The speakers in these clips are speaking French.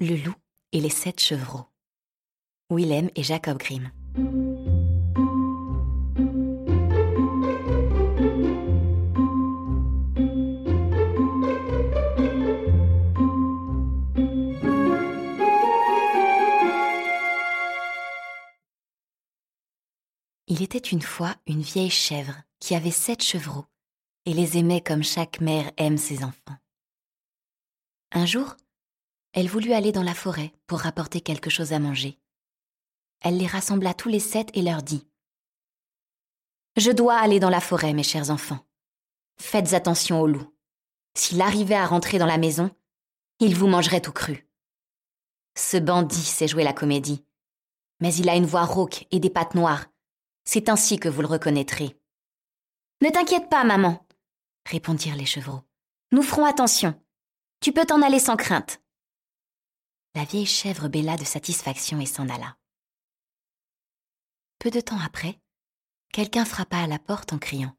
Le loup et les sept chevreaux. Willem et Jacob Grimm. Il était une fois une vieille chèvre qui avait sept chevreaux et les aimait comme chaque mère aime ses enfants. Un jour, elle voulut aller dans la forêt pour rapporter quelque chose à manger. Elle les rassembla tous les sept et leur dit Je dois aller dans la forêt, mes chers enfants. Faites attention au loup. S'il arrivait à rentrer dans la maison, il vous mangerait tout cru. Ce bandit sait jouer la comédie, mais il a une voix rauque et des pattes noires. C'est ainsi que vous le reconnaîtrez. Ne t'inquiète pas, maman, répondirent les chevreaux. Nous ferons attention. Tu peux t'en aller sans crainte. La vieille chèvre bêla de satisfaction et s'en alla. Peu de temps après, quelqu'un frappa à la porte en criant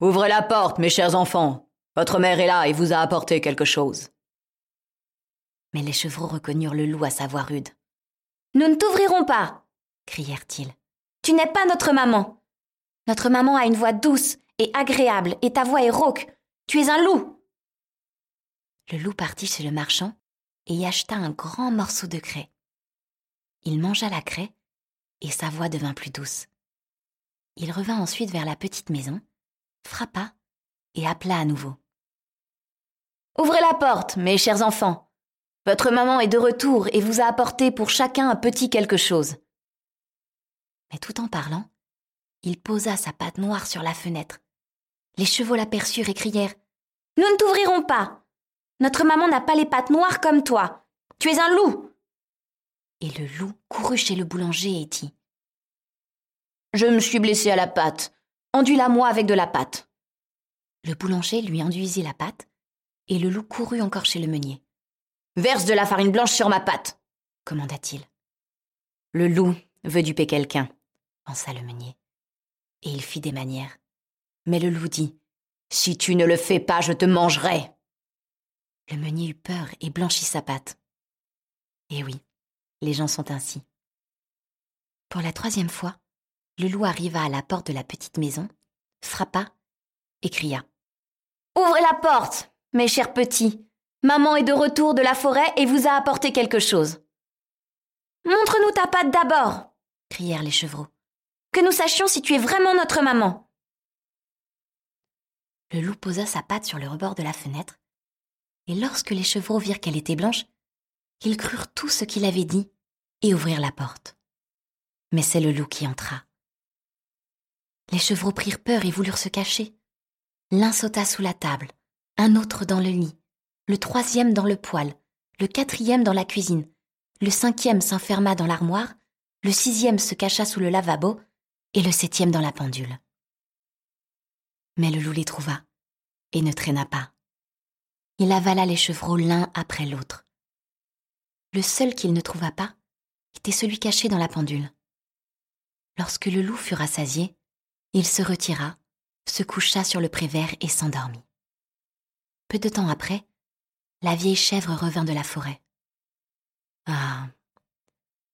Ouvrez la porte, mes chers enfants. Votre mère est là et vous a apporté quelque chose. Mais les chevreaux reconnurent le loup à sa voix rude. Nous ne t'ouvrirons pas crièrent-ils. Tu n'es pas notre maman. Notre maman a une voix douce et agréable, et ta voix est rauque. Tu es un loup. Le loup partit chez le marchand et y acheta un grand morceau de craie. Il mangea la craie, et sa voix devint plus douce. Il revint ensuite vers la petite maison, frappa et appela à nouveau. Ouvrez la porte, mes chers enfants. Votre maman est de retour et vous a apporté pour chacun un petit quelque chose. Mais tout en parlant, il posa sa patte noire sur la fenêtre. Les chevaux l'aperçurent et crièrent Nous ne t'ouvrirons pas. Notre maman n'a pas les pattes noires comme toi. Tu es un loup. Et le loup courut chez le boulanger et dit Je me suis blessé à la patte. Enduis-la-moi avec de la pâte. Le boulanger lui enduisit la pâte, et le loup courut encore chez le meunier. Verse de la farine blanche sur ma pâte, commanda-t-il. Le loup veut duper quelqu'un, pensa le meunier. Et il fit des manières. Mais le loup dit Si tu ne le fais pas, je te mangerai. Le meunier eut peur et blanchit sa pâte. Eh oui, les gens sont ainsi. Pour la troisième fois, le loup arriva à la porte de la petite maison, frappa et cria. Ouvrez la porte, mes chers petits. Maman est de retour de la forêt et vous a apporté quelque chose. Montre-nous ta patte d'abord, crièrent les chevreaux. Que nous sachions si tu es vraiment notre maman. Le loup posa sa patte sur le rebord de la fenêtre et lorsque les chevreaux virent qu'elle était blanche, ils crurent tout ce qu'il avait dit et ouvrirent la porte. Mais c'est le loup qui entra. Les chevreaux prirent peur et voulurent se cacher. L'un sauta sous la table, un autre dans le lit, le troisième dans le poêle, le quatrième dans la cuisine, le cinquième s'enferma dans l'armoire, le sixième se cacha sous le lavabo, et le septième dans la pendule. Mais le loup les trouva, et ne traîna pas il avala les chevreaux l'un après l'autre. Le seul qu'il ne trouva pas était celui caché dans la pendule. Lorsque le loup fut rassasié, il se retira, se coucha sur le prévert et s'endormit. Peu de temps après, la vieille chèvre revint de la forêt. Ah.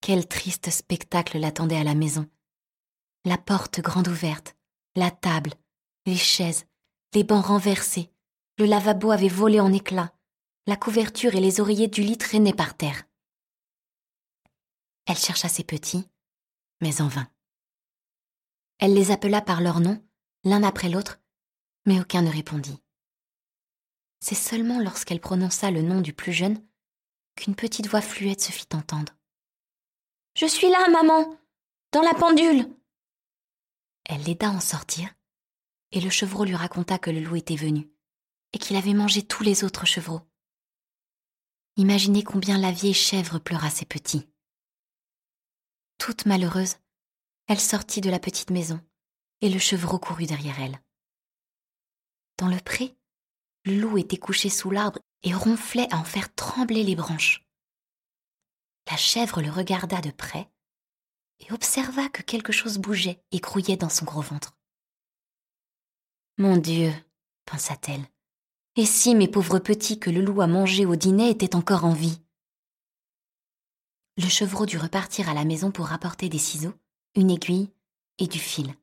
Quel triste spectacle l'attendait à la maison. La porte grande ouverte, la table, les chaises, les bancs renversés, le lavabo avait volé en éclats. La couverture et les oreillers du lit traînaient par terre. Elle chercha ses petits, mais en vain. Elle les appela par leur nom, l'un après l'autre, mais aucun ne répondit. C'est seulement lorsqu'elle prononça le nom du plus jeune qu'une petite voix fluette se fit entendre. Je suis là, maman, dans la pendule. Elle l'aida à en sortir, et le chevreau lui raconta que le loup était venu et qu'il avait mangé tous les autres chevreaux. Imaginez combien la vieille chèvre pleura ses petits. Toute malheureuse, elle sortit de la petite maison, et le chevreau courut derrière elle. Dans le pré, le loup était couché sous l'arbre et ronflait à en faire trembler les branches. La chèvre le regarda de près et observa que quelque chose bougeait et grouillait dans son gros ventre. Mon Dieu, pensa-t-elle, et si mes pauvres petits que le loup a mangés au dîner étaient encore en vie? Le chevreau dut repartir à la maison pour rapporter des ciseaux, une aiguille et du fil.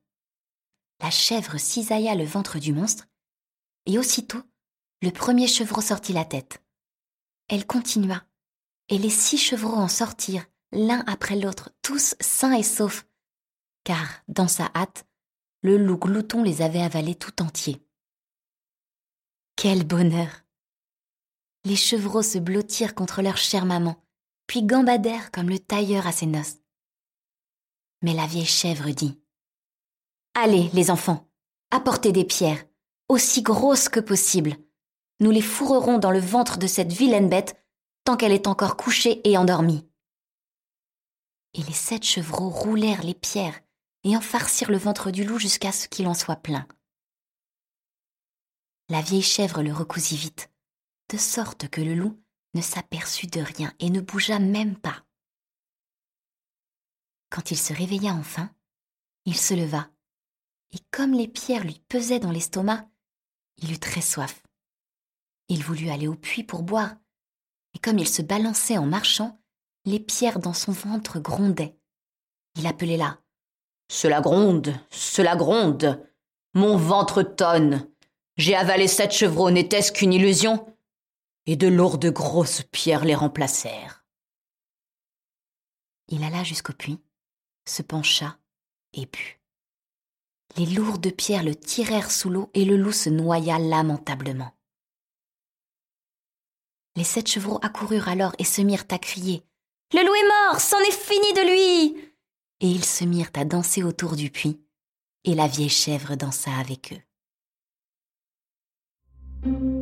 La chèvre cisailla le ventre du monstre, et aussitôt, le premier chevreau sortit la tête. Elle continua, et les six chevreaux en sortirent, l'un après l'autre, tous sains et saufs, car, dans sa hâte, le loup glouton les avait avalés tout entiers. Quel bonheur Les chevreaux se blottirent contre leur chère maman, puis gambadèrent comme le tailleur à ses noces. Mais la vieille chèvre dit Allez, les enfants, apportez des pierres, aussi grosses que possible. Nous les fourrerons dans le ventre de cette vilaine bête tant qu'elle est encore couchée et endormie. Et les sept chevreaux roulèrent les pierres et en farcirent le ventre du loup jusqu'à ce qu'il en soit plein. La vieille chèvre le recousit vite, de sorte que le loup ne s'aperçut de rien et ne bougea même pas. Quand il se réveilla enfin, il se leva, et comme les pierres lui pesaient dans l'estomac, il eut très soif. Il voulut aller au puits pour boire, et comme il se balançait en marchant, les pierres dans son ventre grondaient. Il appelait là. Cela gronde, cela gronde. Mon ventre tonne. J'ai avalé sept chevreaux, n'était-ce qu'une illusion? Et de lourdes grosses pierres les remplacèrent. Il alla jusqu'au puits, se pencha et but. Les lourdes pierres le tirèrent sous l'eau et le loup se noya lamentablement. Les sept chevreaux accoururent alors et se mirent à crier Le loup est mort, c'en est fini de lui Et ils se mirent à danser autour du puits, et la vieille chèvre dansa avec eux. thank you.